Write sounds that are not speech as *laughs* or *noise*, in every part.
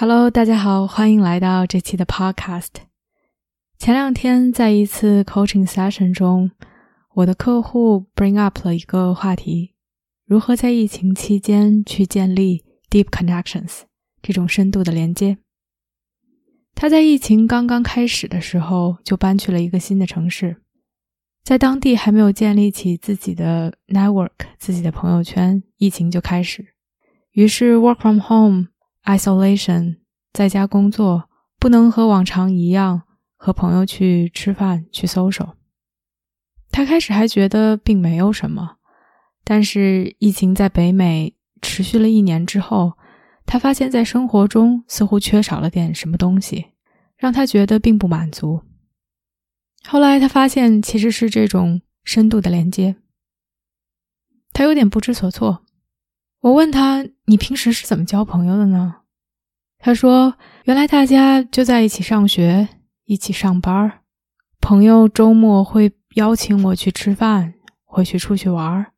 Hello，大家好，欢迎来到这期的 Podcast。前两天在一次 Coaching Session 中，我的客户 bring up 了一个话题：如何在疫情期间去建立 deep connections 这种深度的连接。他在疫情刚刚开始的时候就搬去了一个新的城市，在当地还没有建立起自己的 network、自己的朋友圈，疫情就开始，于是 work from home。Isolation，在家工作，不能和往常一样和朋友去吃饭去 social。他开始还觉得并没有什么，但是疫情在北美持续了一年之后，他发现，在生活中似乎缺少了点什么东西，让他觉得并不满足。后来他发现，其实是这种深度的连接，他有点不知所措。我问他：“你平时是怎么交朋友的呢？”他说：“原来大家就在一起上学，一起上班朋友周末会邀请我去吃饭，会去出去玩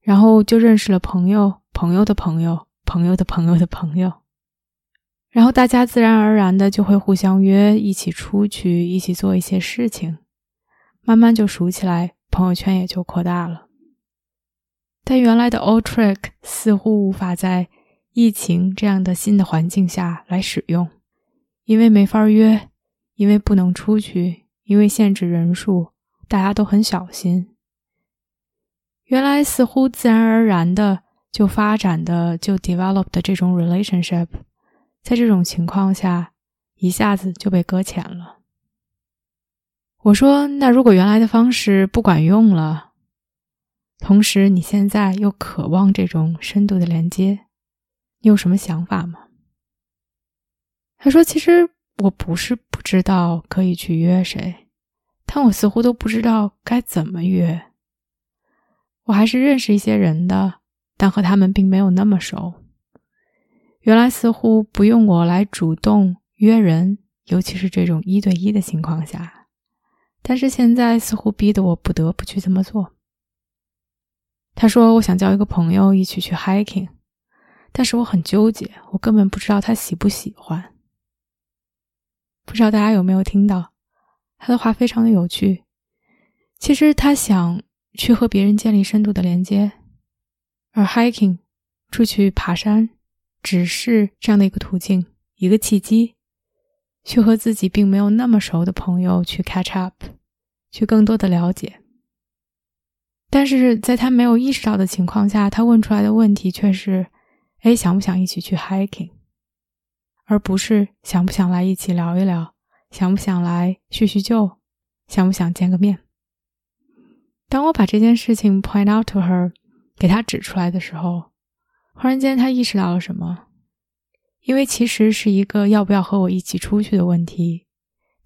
然后就认识了朋友，朋友的朋友，朋友的朋友的朋友，然后大家自然而然的就会互相约一起出去，一起做一些事情，慢慢就熟起来，朋友圈也就扩大了。”但原来的 old trick 似乎无法在疫情这样的新的环境下来使用，因为没法约，因为不能出去，因为限制人数，大家都很小心。原来似乎自然而然的就发展的就 developed 的这种 relationship，在这种情况下一下子就被搁浅了。我说，那如果原来的方式不管用了？同时，你现在又渴望这种深度的连接，你有什么想法吗？他说：“其实我不是不知道可以去约谁，但我似乎都不知道该怎么约。我还是认识一些人的，但和他们并没有那么熟。原来似乎不用我来主动约人，尤其是这种一对一的情况下，但是现在似乎逼得我不得不去这么做。”他说：“我想交一个朋友一起去 hiking，但是我很纠结，我根本不知道他喜不喜欢。不知道大家有没有听到他的话，非常的有趣。其实他想去和别人建立深度的连接，而 hiking 出去爬山只是这样的一个途径，一个契机，去和自己并没有那么熟的朋友去 catch up，去更多的了解。”但是在他没有意识到的情况下，他问出来的问题却是：“哎，想不想一起去 hiking？” 而不是想不想来一起聊一聊，想不想来叙叙旧，想不想见个面。当我把这件事情 point out to her，给他指出来的时候，忽然间他意识到了什么？因为其实是一个要不要和我一起出去的问题。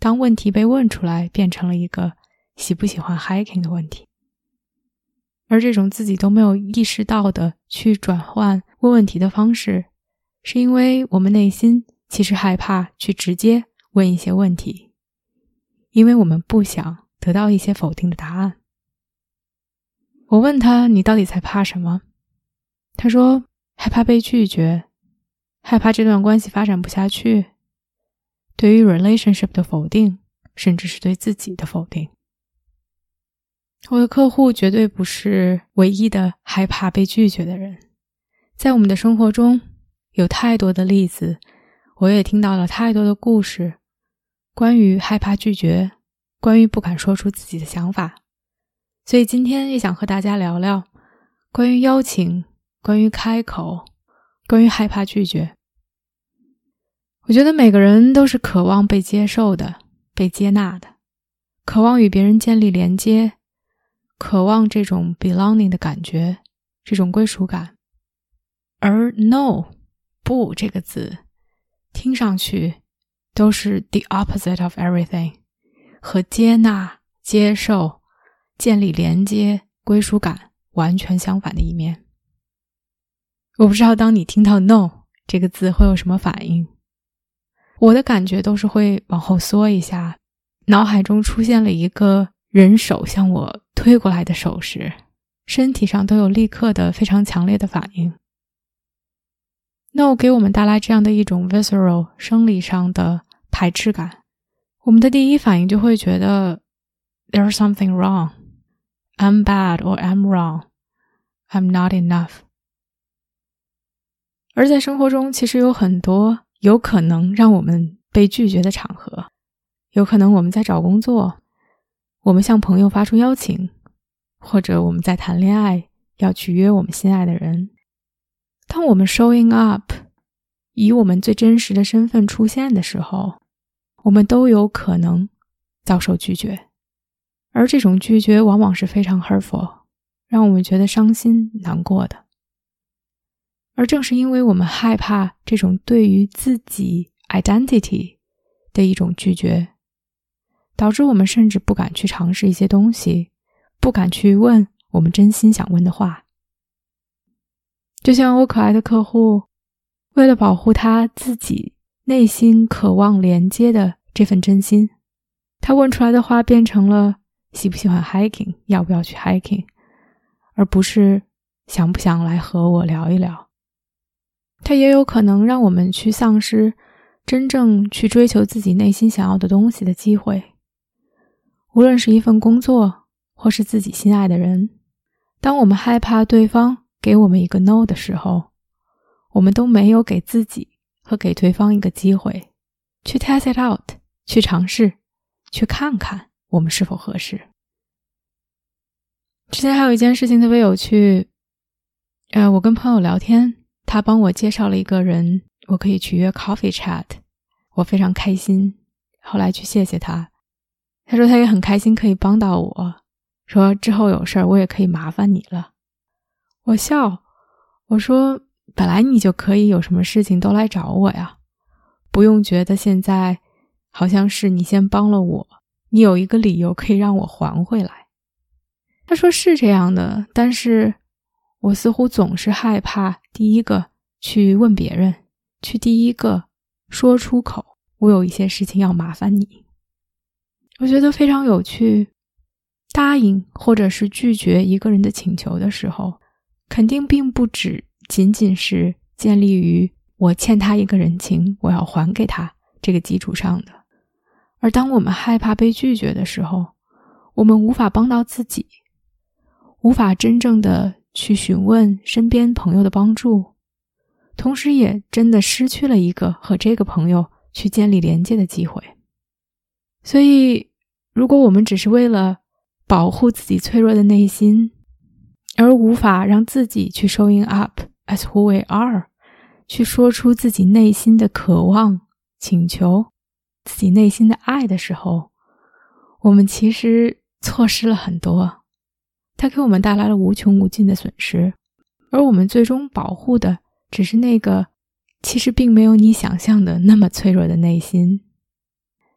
当问题被问出来，变成了一个喜不喜欢 hiking 的问题。而这种自己都没有意识到的去转换问问题的方式，是因为我们内心其实害怕去直接问一些问题，因为我们不想得到一些否定的答案。我问他：“你到底在怕什么？”他说：“害怕被拒绝，害怕这段关系发展不下去，对于 relationship 的否定，甚至是对自己的否定。”我的客户绝对不是唯一的害怕被拒绝的人，在我们的生活中有太多的例子，我也听到了太多的故事，关于害怕拒绝，关于不敢说出自己的想法，所以今天也想和大家聊聊关于邀请，关于开口，关于害怕拒绝。我觉得每个人都是渴望被接受的，被接纳的，渴望与别人建立连接。渴望这种 belonging 的感觉，这种归属感，而 no 不这个字，听上去都是 the opposite of everything，和接纳、接受、建立连接、归属感完全相反的一面。我不知道当你听到 “no” 这个字会有什么反应，我的感觉都是会往后缩一下，脑海中出现了一个人手向我推过来的手势，身体上都有立刻的非常强烈的反应。no 给我们带来这样的一种 visceral 生理上的排斥感，我们的第一反应就会觉得 there's something wrong，I'm bad or I'm wrong，I'm not enough。而在生活中，其实有很多有可能让我们被拒绝的场合，有可能我们在找工作，我们向朋友发出邀请，或者我们在谈恋爱，要去约我们心爱的人。当我们 showing up，以我们最真实的身份出现的时候，我们都有可能遭受拒绝，而这种拒绝往往是非常 hurtful，让我们觉得伤心难过的。而正是因为我们害怕这种对于自己 identity 的一种拒绝，导致我们甚至不敢去尝试一些东西，不敢去问我们真心想问的话。就像我可爱的客户，为了保护他自己内心渴望连接的这份真心，他问出来的话变成了喜不喜欢 hiking，要不要去 hiking，而不是想不想来和我聊一聊。它也有可能让我们去丧失真正去追求自己内心想要的东西的机会。无论是一份工作，或是自己心爱的人，当我们害怕对方给我们一个 no 的时候，我们都没有给自己和给对方一个机会去 test it out，去尝试，去看看我们是否合适。之前还有一件事情特别有趣，呃，我跟朋友聊天。他帮我介绍了一个人，我可以去约 coffee chat，我非常开心。后来去谢谢他，他说他也很开心可以帮到我，说之后有事儿我也可以麻烦你了。我笑，我说本来你就可以有什么事情都来找我呀，不用觉得现在好像是你先帮了我，你有一个理由可以让我还回来。他说是这样的，但是。我似乎总是害怕第一个去问别人，去第一个说出口，我有一些事情要麻烦你。我觉得非常有趣。答应或者是拒绝一个人的请求的时候，肯定并不只仅仅是建立于我欠他一个人情，我要还给他这个基础上的。而当我们害怕被拒绝的时候，我们无法帮到自己，无法真正的。去询问身边朋友的帮助，同时也真的失去了一个和这个朋友去建立连接的机会。所以，如果我们只是为了保护自己脆弱的内心，而无法让自己去 showing up as who we are，去说出自己内心的渴望、请求、自己内心的爱的时候，我们其实错失了很多。它给我们带来了无穷无尽的损失，而我们最终保护的只是那个其实并没有你想象的那么脆弱的内心。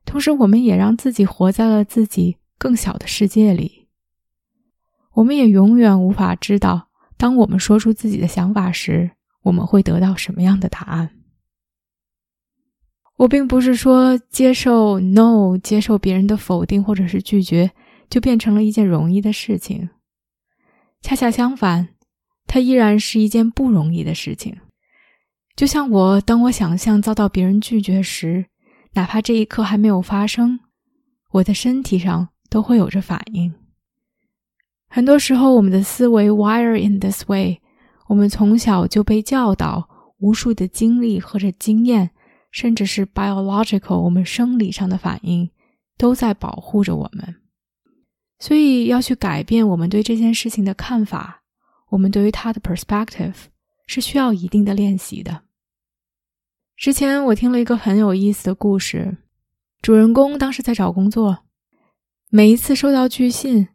同时，我们也让自己活在了自己更小的世界里。我们也永远无法知道，当我们说出自己的想法时，我们会得到什么样的答案。我并不是说接受 no，接受别人的否定或者是拒绝，就变成了一件容易的事情。恰恰相反，它依然是一件不容易的事情。就像我，当我想象遭到别人拒绝时，哪怕这一刻还没有发生，我的身体上都会有着反应。很多时候，我们的思维 wire in this way，我们从小就被教导，无数的经历或者经验，甚至是 biological 我们生理上的反应，都在保护着我们。所以要去改变我们对这件事情的看法，我们对于它的 perspective 是需要一定的练习的。之前我听了一个很有意思的故事，主人公当时在找工作，每一次收到拒信，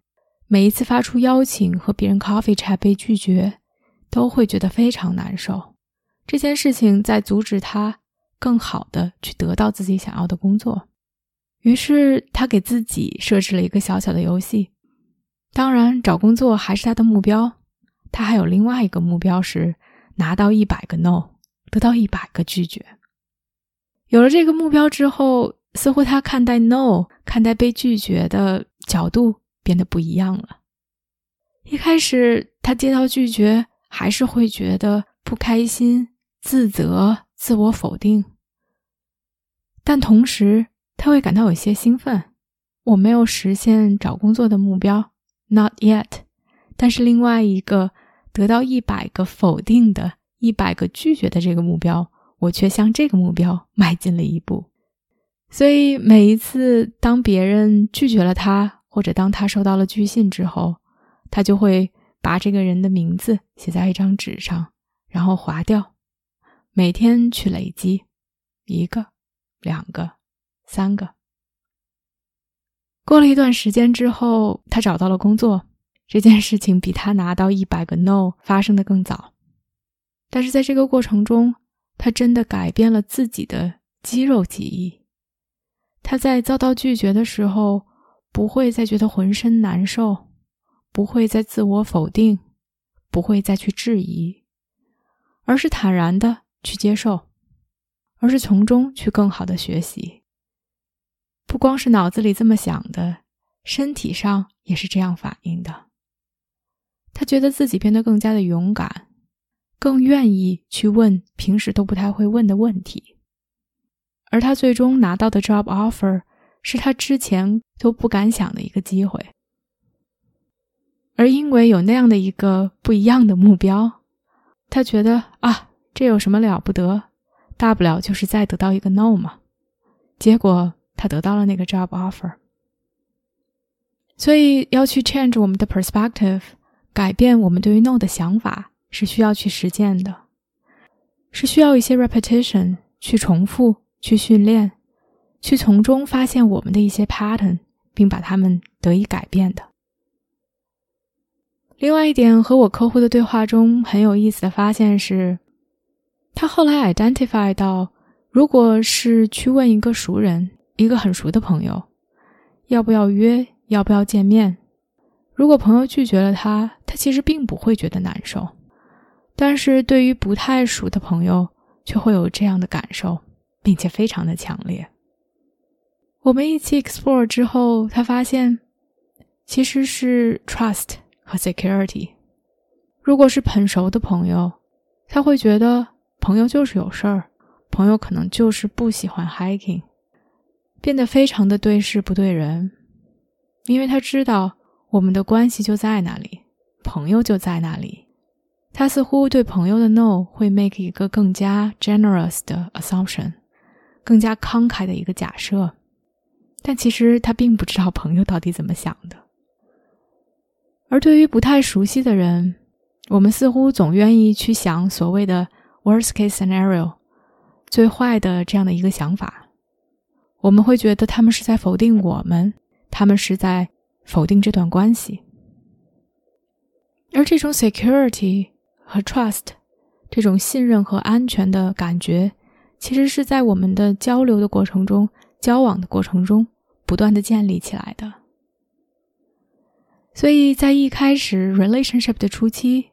每一次发出邀请和别人 coffee chat 被拒绝，都会觉得非常难受。这件事情在阻止他更好的去得到自己想要的工作。于是他给自己设置了一个小小的游戏。当然，找工作还是他的目标。他还有另外一个目标是拿到一百个 no，得到一百个拒绝。有了这个目标之后，似乎他看待 no、看待被拒绝的角度变得不一样了。一开始，他接到拒绝，还是会觉得不开心、自责、自我否定。但同时，他会感到有些兴奋。我没有实现找工作的目标，not yet。但是另外一个得到一百个否定的、一百个拒绝的这个目标，我却向这个目标 *laughs* 迈进了一步。所以每一次当别人拒绝了他，或者当他收到了拒信之后，他就会把这个人的名字写在一张纸上，然后划掉，每天去累积一个、两个、三个。过了一段时间之后，他找到了工作。这件事情比他拿到一百个 no 发生的更早，但是在这个过程中，他真的改变了自己的肌肉记忆。他在遭到拒绝的时候，不会再觉得浑身难受。不会再自我否定，不会再去质疑，而是坦然的去接受，而是从中去更好的学习。不光是脑子里这么想的，身体上也是这样反应的。他觉得自己变得更加的勇敢，更愿意去问平时都不太会问的问题，而他最终拿到的 job offer 是他之前都不敢想的一个机会。而因为有那样的一个不一样的目标，他觉得啊，这有什么了不得？大不了就是再得到一个 no 嘛。结果他得到了那个 job offer。所以要去 change 我们的 perspective，改变我们对于 no 的想法，是需要去实践的，是需要一些 repetition 去重复、去训练、去从中发现我们的一些 pattern，并把它们得以改变的。另外一点和我客户的对话中很有意思的发现是，他后来 identify 到，如果是去问一个熟人，一个很熟的朋友，要不要约，要不要见面，如果朋友拒绝了他，他其实并不会觉得难受，但是对于不太熟的朋友，却会有这样的感受，并且非常的强烈。我们一起 explore 之后，他发现其实是 trust。和 security，如果是很熟的朋友，他会觉得朋友就是有事儿，朋友可能就是不喜欢 hiking，变得非常的对事不对人，因为他知道我们的关系就在那里，朋友就在那里，他似乎对朋友的 no 会 make 一个更加 generous 的 assumption，更加慷慨的一个假设，但其实他并不知道朋友到底怎么想的。而对于不太熟悉的人，我们似乎总愿意去想所谓的 worst case scenario，最坏的这样的一个想法。我们会觉得他们是在否定我们，他们是在否定这段关系。而这种 security 和 trust，这种信任和安全的感觉，其实是在我们的交流的过程中、交往的过程中不断的建立起来的。所以在一开始 relationship 的初期，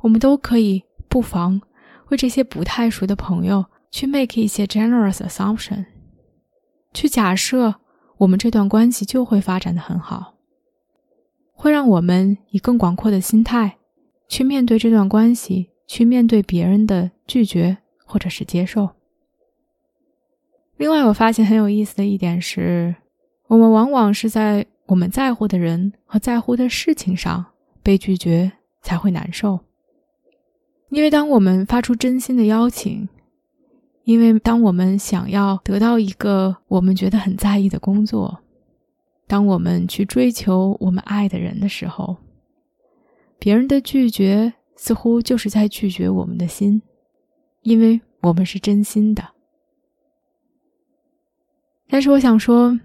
我们都可以不妨为这些不太熟的朋友去 make 一些 generous assumption，去假设我们这段关系就会发展的很好，会让我们以更广阔的心态去面对这段关系，去面对别人的拒绝或者是接受。另外，我发现很有意思的一点是，我们往往是在。我们在乎的人和在乎的事情上被拒绝才会难受，因为当我们发出真心的邀请，因为当我们想要得到一个我们觉得很在意的工作，当我们去追求我们爱的人的时候，别人的拒绝似乎就是在拒绝我们的心，因为我们是真心的。但是我想说。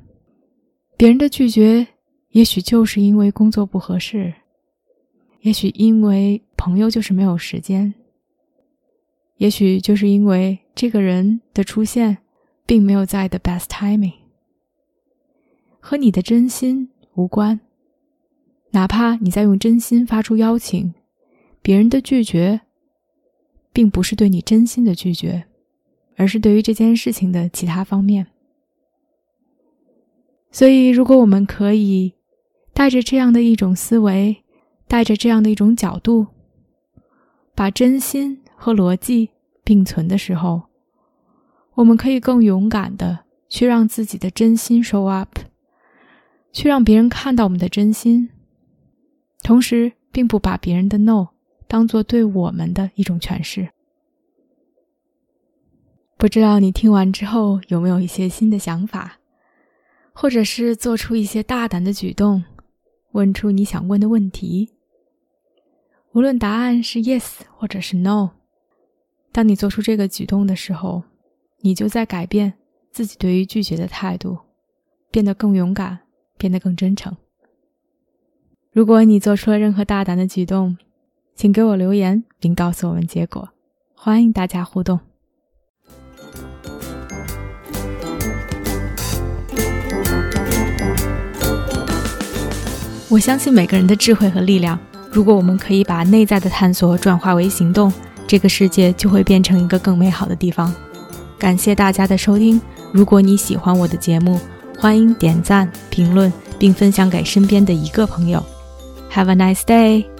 别人的拒绝，也许就是因为工作不合适，也许因为朋友就是没有时间，也许就是因为这个人的出现，并没有在 the best timing，和你的真心无关。哪怕你在用真心发出邀请，别人的拒绝，并不是对你真心的拒绝，而是对于这件事情的其他方面。所以，如果我们可以带着这样的一种思维，带着这样的一种角度，把真心和逻辑并存的时候，我们可以更勇敢的去让自己的真心 show up，去让别人看到我们的真心。同时，并不把别人的 “no” 当做对我们的一种诠释。不知道你听完之后有没有一些新的想法，或者是做出一些大胆的举动，问出你想问的问题。无论答案是 yes 或者是 no，当你做出这个举动的时候，你就在改变自己对于拒绝的态度，变得更勇敢，变得更真诚。如果你做出了任何大胆的举动，请给我留言并告诉我们结果。欢迎大家互动。我相信每个人的智慧和力量。如果我们可以把内在的探索转化为行动，这个世界就会变成一个更美好的地方。感谢大家的收听。如果你喜欢我的节目，欢迎点赞、评论并分享给身边的一个朋友。Have a nice day.